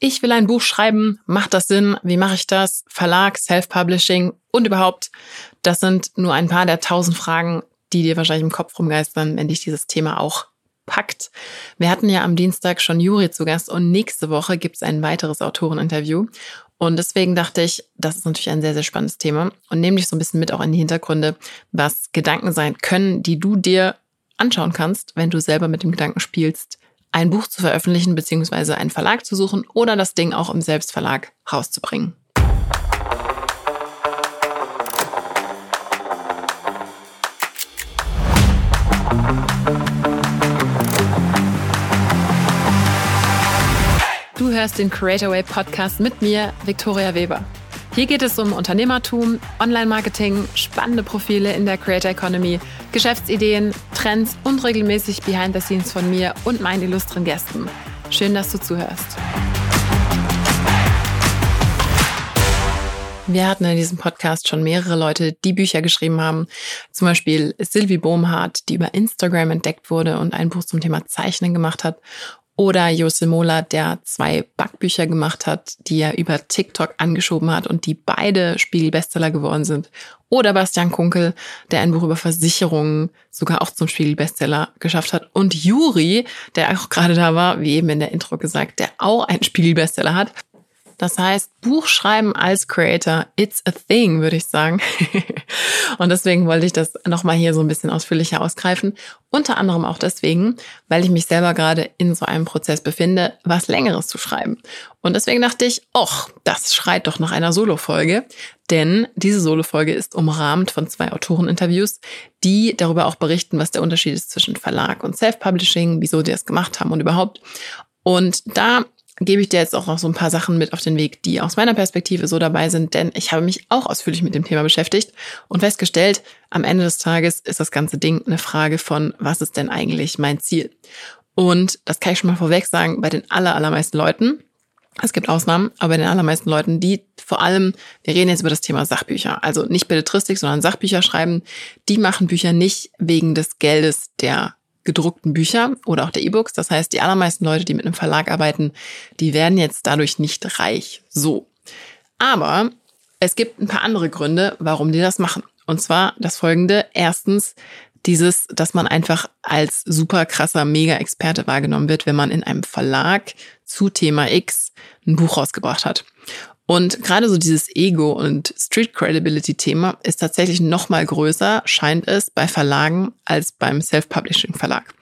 ich will ein Buch schreiben, macht das Sinn? Wie mache ich das? Verlag, Self-Publishing und überhaupt. Das sind nur ein paar der tausend Fragen, die dir wahrscheinlich im Kopf rumgeistern, wenn dich dieses Thema auch packt. Wir hatten ja am Dienstag schon Juri zu Gast und nächste Woche gibt es ein weiteres Autoreninterview. Und deswegen dachte ich, das ist natürlich ein sehr, sehr spannendes Thema und nehme dich so ein bisschen mit auch in die Hintergründe, was Gedanken sein können, die du dir anschauen kannst, wenn du selber mit dem Gedanken spielst, ein Buch zu veröffentlichen bzw. einen Verlag zu suchen oder das Ding auch im Selbstverlag rauszubringen. Du hörst den Creator Way Podcast mit mir, Victoria Weber. Hier geht es um Unternehmertum, Online-Marketing, spannende Profile in der Creator Economy, Geschäftsideen, Trends und regelmäßig Behind the Scenes von mir und meinen illustren Gästen. Schön, dass du zuhörst. Wir hatten in diesem Podcast schon mehrere Leute, die Bücher geschrieben haben. Zum Beispiel Sylvie Bohmhardt, die über Instagram entdeckt wurde und ein Buch zum Thema Zeichnen gemacht hat. Oder Jose Mola, der zwei Backbücher gemacht hat, die er über TikTok angeschoben hat und die beide Spiegel-Bestseller geworden sind. Oder Bastian Kunkel, der ein Buch über Versicherungen sogar auch zum Spiegel-Bestseller geschafft hat. Und Juri, der auch gerade da war, wie eben in der Intro gesagt, der auch einen Spiegel-Bestseller hat. Das heißt, Buchschreiben als Creator, it's a thing, würde ich sagen. und deswegen wollte ich das nochmal hier so ein bisschen ausführlicher ausgreifen. Unter anderem auch deswegen, weil ich mich selber gerade in so einem Prozess befinde, was Längeres zu schreiben. Und deswegen dachte ich, och, das schreit doch nach einer Solo-Folge. Denn diese Solo-Folge ist umrahmt von zwei Autoreninterviews, die darüber auch berichten, was der Unterschied ist zwischen Verlag und Self-Publishing, wieso die das gemacht haben und überhaupt. Und da gebe ich dir jetzt auch noch so ein paar Sachen mit auf den Weg, die aus meiner Perspektive so dabei sind, denn ich habe mich auch ausführlich mit dem Thema beschäftigt und festgestellt, am Ende des Tages ist das ganze Ding eine Frage von, was ist denn eigentlich mein Ziel? Und das kann ich schon mal vorweg sagen, bei den aller, allermeisten Leuten, es gibt Ausnahmen, aber bei den allermeisten Leuten, die vor allem, wir reden jetzt über das Thema Sachbücher, also nicht Belletristik, sondern Sachbücher schreiben, die machen Bücher nicht wegen des Geldes der gedruckten Bücher oder auch der E-Books. Das heißt, die allermeisten Leute, die mit einem Verlag arbeiten, die werden jetzt dadurch nicht reich. So. Aber es gibt ein paar andere Gründe, warum die das machen. Und zwar das folgende. Erstens, dieses, dass man einfach als super krasser Mega-Experte wahrgenommen wird, wenn man in einem Verlag zu Thema X ein Buch rausgebracht hat. Und gerade so dieses Ego und Street Credibility Thema ist tatsächlich noch mal größer, scheint es, bei Verlagen als beim Self-Publishing Verlag.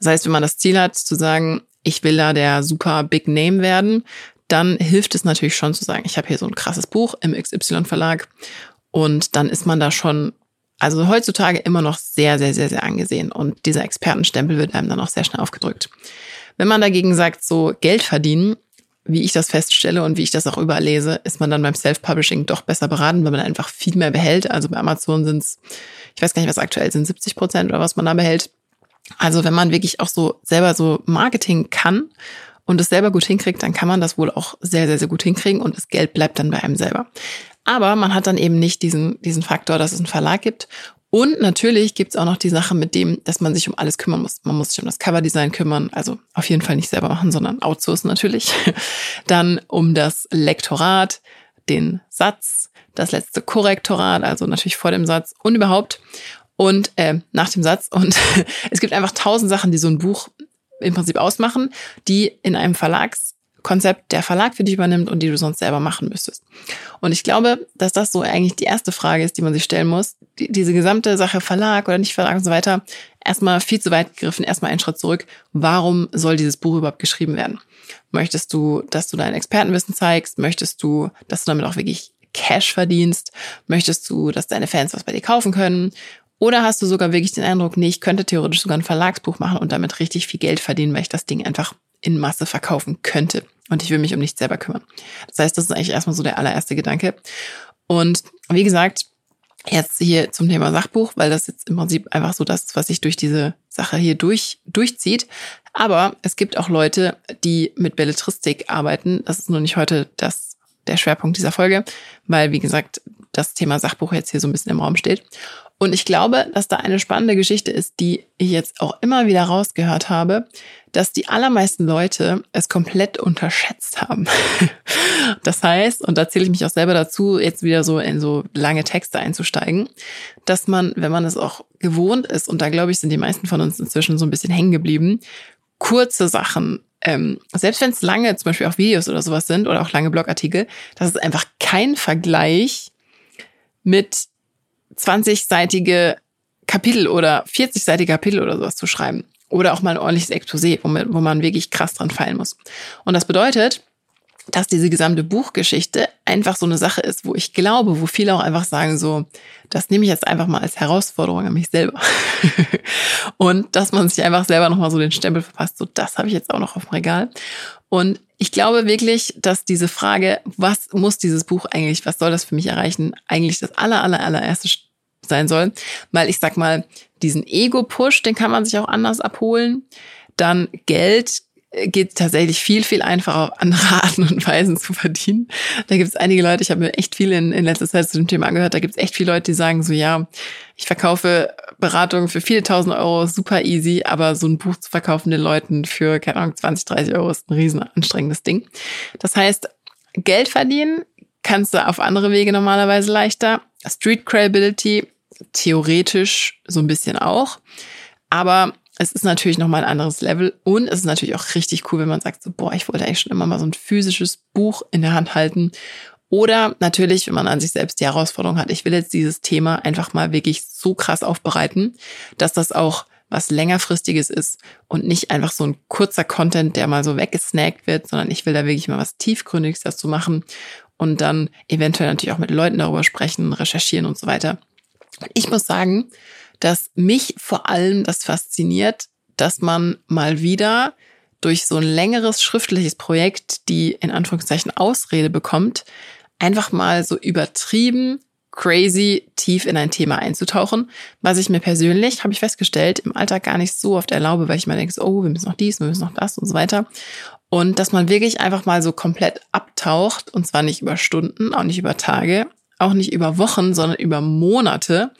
Das heißt, wenn man das Ziel hat, zu sagen, ich will da der super Big Name werden, dann hilft es natürlich schon zu sagen, ich habe hier so ein krasses Buch im XY Verlag und dann ist man da schon also heutzutage immer noch sehr, sehr, sehr, sehr angesehen und dieser Expertenstempel wird einem dann auch sehr schnell aufgedrückt. Wenn man dagegen sagt, so Geld verdienen wie ich das feststelle und wie ich das auch überall lese, ist man dann beim Self-Publishing doch besser beraten, weil man einfach viel mehr behält. Also bei Amazon sind es, ich weiß gar nicht, was aktuell sind, 70 Prozent oder was man da behält. Also wenn man wirklich auch so selber so Marketing kann und es selber gut hinkriegt, dann kann man das wohl auch sehr, sehr, sehr gut hinkriegen und das Geld bleibt dann bei einem selber. Aber man hat dann eben nicht diesen, diesen Faktor, dass es einen Verlag gibt und natürlich gibt's auch noch die Sache mit dem, dass man sich um alles kümmern muss. Man muss sich um das Coverdesign kümmern, also auf jeden Fall nicht selber machen, sondern outsourcen natürlich. Dann um das Lektorat, den Satz, das letzte Korrektorat, also natürlich vor dem Satz und überhaupt und äh, nach dem Satz. Und es gibt einfach tausend Sachen, die so ein Buch im Prinzip ausmachen, die in einem Verlags Konzept der Verlag für dich übernimmt und die du sonst selber machen müsstest. Und ich glaube, dass das so eigentlich die erste Frage ist, die man sich stellen muss. Die, diese gesamte Sache Verlag oder nicht Verlag und so weiter, erstmal viel zu weit gegriffen, erstmal einen Schritt zurück. Warum soll dieses Buch überhaupt geschrieben werden? Möchtest du, dass du dein Expertenwissen zeigst? Möchtest du, dass du damit auch wirklich Cash verdienst? Möchtest du, dass deine Fans was bei dir kaufen können? Oder hast du sogar wirklich den Eindruck, nee, ich könnte theoretisch sogar ein Verlagsbuch machen und damit richtig viel Geld verdienen, weil ich das Ding einfach in Masse verkaufen könnte. Und ich will mich um nichts selber kümmern. Das heißt, das ist eigentlich erstmal so der allererste Gedanke. Und wie gesagt, jetzt hier zum Thema Sachbuch, weil das jetzt im Prinzip einfach so das, was sich durch diese Sache hier durch, durchzieht. Aber es gibt auch Leute, die mit Belletristik arbeiten. Das ist nur nicht heute das, der Schwerpunkt dieser Folge, weil, wie gesagt, das Thema Sachbuch jetzt hier so ein bisschen im Raum steht. Und ich glaube, dass da eine spannende Geschichte ist, die ich jetzt auch immer wieder rausgehört habe, dass die allermeisten Leute es komplett unterschätzt haben. das heißt, und da zähle ich mich auch selber dazu, jetzt wieder so in so lange Texte einzusteigen, dass man, wenn man es auch gewohnt ist, und da glaube ich, sind die meisten von uns inzwischen so ein bisschen hängen geblieben, kurze Sachen ähm, selbst wenn es lange, zum Beispiel auch Videos oder sowas sind oder auch lange Blogartikel, das ist einfach kein Vergleich mit 20-seitige Kapitel oder 40-seitige Kapitel oder sowas zu schreiben. Oder auch mal ein ordentliches Exposé, wo man, wirklich krass dran fallen muss. Und das bedeutet, dass diese gesamte Buchgeschichte einfach so eine Sache ist, wo ich glaube, wo viele auch einfach sagen so, das nehme ich jetzt einfach mal als Herausforderung an mich selber. und dass man sich einfach selber nochmal so den Stempel verpasst, so das habe ich jetzt auch noch auf dem Regal. Und ich glaube wirklich, dass diese Frage, was muss dieses Buch eigentlich, was soll das für mich erreichen, eigentlich das aller, aller, allererste sein soll. Weil ich sag mal, diesen Ego-Push, den kann man sich auch anders abholen. Dann Geld geht tatsächlich viel, viel einfacher auf andere Arten und Weisen zu verdienen. Da gibt es einige Leute, ich habe mir echt viel in, in letzter Zeit zu dem Thema angehört, da gibt es echt viele Leute, die sagen so, ja, ich verkaufe Beratungen für viele tausend Euro, super easy, aber so ein Buch zu verkaufen den Leuten für, keine Ahnung, 20, 30 Euro ist ein riesen anstrengendes Ding. Das heißt, Geld verdienen kannst du auf andere Wege normalerweise leichter. Street Credibility theoretisch so ein bisschen auch. Aber es ist natürlich nochmal ein anderes Level und es ist natürlich auch richtig cool, wenn man sagt, so, boah, ich wollte eigentlich schon immer mal so ein physisches Buch in der Hand halten. Oder natürlich, wenn man an sich selbst die Herausforderung hat, ich will jetzt dieses Thema einfach mal wirklich so krass aufbereiten, dass das auch was längerfristiges ist und nicht einfach so ein kurzer Content, der mal so weggesnackt wird, sondern ich will da wirklich mal was tiefgründiges dazu machen und dann eventuell natürlich auch mit Leuten darüber sprechen, recherchieren und so weiter. Ich muss sagen, dass mich vor allem das fasziniert, dass man mal wieder durch so ein längeres schriftliches Projekt die in Anführungszeichen Ausrede bekommt, einfach mal so übertrieben crazy tief in ein Thema einzutauchen, was ich mir persönlich, habe ich festgestellt, im Alltag gar nicht so oft erlaube, weil ich mir denke, oh, wir müssen noch dies, wir müssen noch das und so weiter. Und dass man wirklich einfach mal so komplett abtaucht, und zwar nicht über Stunden, auch nicht über Tage, auch nicht über Wochen, sondern über Monate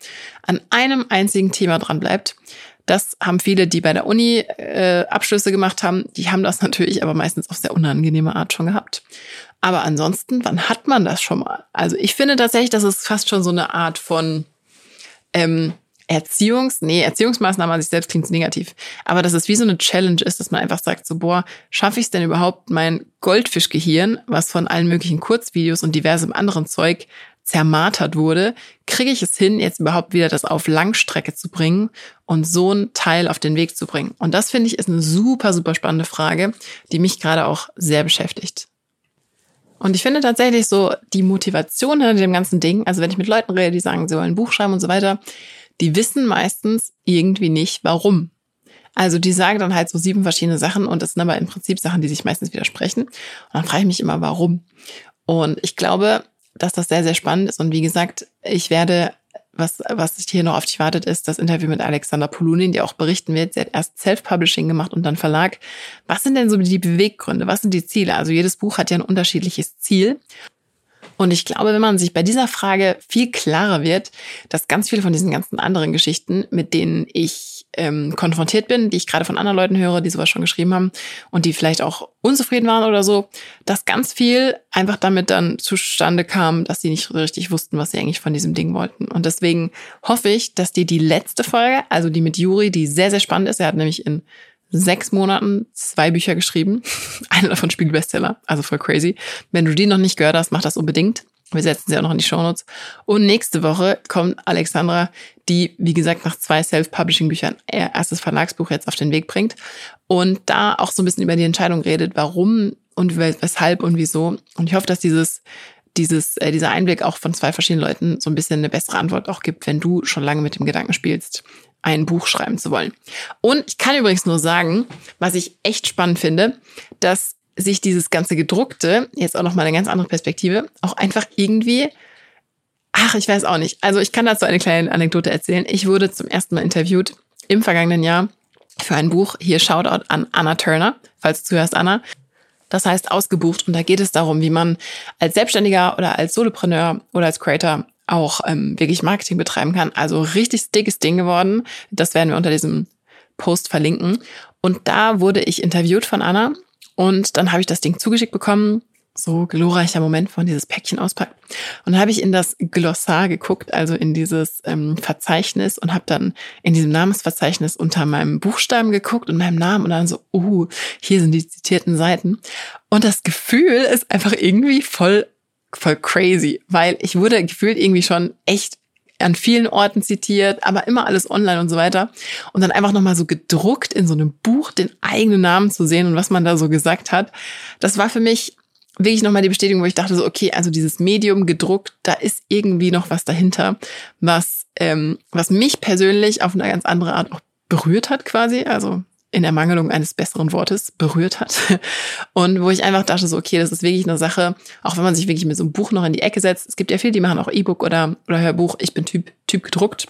an einem einzigen Thema dran bleibt. Das haben viele, die bei der Uni äh, Abschlüsse gemacht haben, die haben das natürlich aber meistens auf sehr unangenehme Art schon gehabt. Aber ansonsten, wann hat man das schon mal? Also ich finde tatsächlich, das ist fast schon so eine Art von ähm, Erziehungs-, nee, Erziehungsmaßnahme an sich selbst klingt negativ. Aber dass es wie so eine Challenge ist, dass man einfach sagt, so, boah, schaffe ich es denn überhaupt, mein Goldfischgehirn, was von allen möglichen Kurzvideos und diversem anderen Zeug zermartert wurde, kriege ich es hin, jetzt überhaupt wieder das auf Langstrecke zu bringen und so ein Teil auf den Weg zu bringen? Und das finde ich ist eine super, super spannende Frage, die mich gerade auch sehr beschäftigt. Und ich finde tatsächlich so die Motivation hinter dem ganzen Ding, also wenn ich mit Leuten rede, die sagen, sie wollen ein Buch schreiben und so weiter, die wissen meistens irgendwie nicht, warum. Also die sagen dann halt so sieben verschiedene Sachen und das sind aber im Prinzip Sachen, die sich meistens widersprechen. Und dann frage ich mich immer, warum. Und ich glaube, dass das sehr, sehr spannend ist. Und wie gesagt, ich werde, was, was hier noch auf dich wartet, ist das Interview mit Alexander Polunin, die auch berichten wird. Sie hat erst Self-Publishing gemacht und dann Verlag. Was sind denn so die Beweggründe? Was sind die Ziele? Also jedes Buch hat ja ein unterschiedliches Ziel. Und ich glaube, wenn man sich bei dieser Frage viel klarer wird, dass ganz viele von diesen ganzen anderen Geschichten, mit denen ich ähm, konfrontiert bin, die ich gerade von anderen Leuten höre, die sowas schon geschrieben haben und die vielleicht auch unzufrieden waren oder so, dass ganz viel einfach damit dann zustande kam, dass sie nicht richtig wussten, was sie eigentlich von diesem Ding wollten. Und deswegen hoffe ich, dass dir die letzte Folge, also die mit Juri, die sehr, sehr spannend ist, er hat nämlich in sechs Monaten zwei Bücher geschrieben. Einer davon Spiegelbestseller, also voll crazy. Wenn du die noch nicht gehört hast, mach das unbedingt. Wir setzen sie auch noch in die Shownotes. Und nächste Woche kommt Alexandra, die, wie gesagt, nach zwei Self-Publishing-Büchern ihr erstes Verlagsbuch jetzt auf den Weg bringt und da auch so ein bisschen über die Entscheidung redet, warum und weshalb und wieso. Und ich hoffe, dass dieses dieses, äh, dieser Einblick auch von zwei verschiedenen Leuten so ein bisschen eine bessere Antwort auch gibt, wenn du schon lange mit dem Gedanken spielst, ein Buch schreiben zu wollen. Und ich kann übrigens nur sagen, was ich echt spannend finde, dass sich dieses ganze gedruckte, jetzt auch noch mal eine ganz andere Perspektive, auch einfach irgendwie Ach, ich weiß auch nicht. Also ich kann dazu eine kleine Anekdote erzählen. Ich wurde zum ersten Mal interviewt im vergangenen Jahr für ein Buch. Hier Shoutout an Anna Turner, falls du zuhörst, Anna. Das heißt ausgebucht und da geht es darum, wie man als Selbstständiger oder als Solopreneur oder als Creator auch ähm, wirklich Marketing betreiben kann. Also richtig dickes Ding geworden. Das werden wir unter diesem Post verlinken. Und da wurde ich interviewt von Anna und dann habe ich das Ding zugeschickt bekommen so glorreicher Moment von dieses Päckchen auspackt. Und dann habe ich in das Glossar geguckt, also in dieses ähm, Verzeichnis und habe dann in diesem Namensverzeichnis unter meinem Buchstaben geguckt und meinem Namen und dann so, uh, hier sind die zitierten Seiten. Und das Gefühl ist einfach irgendwie voll, voll crazy, weil ich wurde gefühlt irgendwie schon echt an vielen Orten zitiert, aber immer alles online und so weiter. Und dann einfach nochmal so gedruckt in so einem Buch den eigenen Namen zu sehen und was man da so gesagt hat. Das war für mich wirklich nochmal die Bestätigung, wo ich dachte so, okay, also dieses Medium gedruckt, da ist irgendwie noch was dahinter, was, ähm, was mich persönlich auf eine ganz andere Art auch berührt hat quasi, also in Ermangelung eines besseren Wortes berührt hat. Und wo ich einfach dachte so, okay, das ist wirklich eine Sache, auch wenn man sich wirklich mit so einem Buch noch in die Ecke setzt. Es gibt ja viele, die machen auch E-Book oder, oder Hörbuch. Ich bin Typ, Typ gedruckt.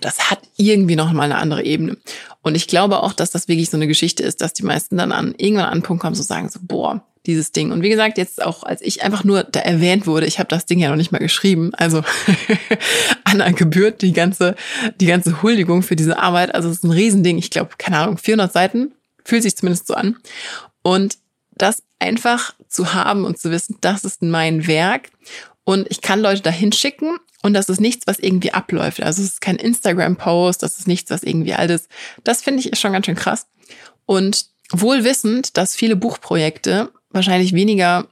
Das hat irgendwie noch mal eine andere Ebene. Und ich glaube auch, dass das wirklich so eine Geschichte ist, dass die meisten dann an irgendwann an einen Punkt kommen, so sagen so, boah, dieses Ding. Und wie gesagt, jetzt auch, als ich einfach nur da erwähnt wurde, ich habe das Ding ja noch nicht mal geschrieben, also Anna gebührt die ganze, die ganze Huldigung für diese Arbeit. Also es ist ein Riesending. Ich glaube, keine Ahnung, 400 Seiten, fühlt sich zumindest so an. Und das einfach zu haben und zu wissen, das ist mein Werk und ich kann Leute dahin schicken und das ist nichts, was irgendwie abläuft. Also es ist kein Instagram-Post, das ist nichts, was irgendwie alles. Das finde ich schon ganz schön krass. Und wohl wissend, dass viele Buchprojekte wahrscheinlich weniger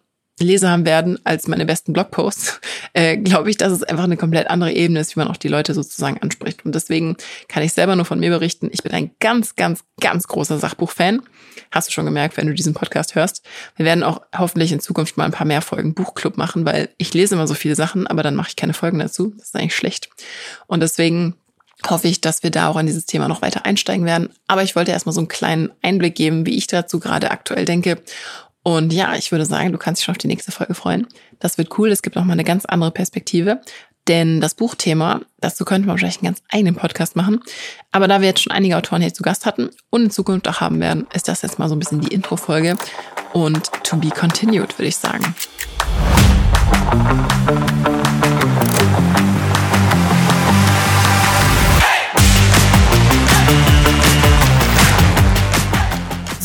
Leser haben werden als meine besten Blogposts, äh, glaube ich, dass es einfach eine komplett andere Ebene ist, wie man auch die Leute sozusagen anspricht. Und deswegen kann ich selber nur von mir berichten. Ich bin ein ganz, ganz, ganz großer Sachbuchfan. Hast du schon gemerkt, wenn du diesen Podcast hörst. Wir werden auch hoffentlich in Zukunft mal ein paar mehr Folgen Buchclub machen, weil ich lese immer so viele Sachen, aber dann mache ich keine Folgen dazu. Das ist eigentlich schlecht. Und deswegen hoffe ich, dass wir da auch an dieses Thema noch weiter einsteigen werden. Aber ich wollte erstmal so einen kleinen Einblick geben, wie ich dazu gerade aktuell denke und ja, ich würde sagen, du kannst dich schon auf die nächste Folge freuen. Das wird cool. Es gibt noch mal eine ganz andere Perspektive. Denn das Buchthema, dazu könnten wir wahrscheinlich einen ganz eigenen Podcast machen. Aber da wir jetzt schon einige Autoren hier zu Gast hatten und in Zukunft auch haben werden, ist das jetzt mal so ein bisschen die Intro-Folge. Und to be continued, würde ich sagen.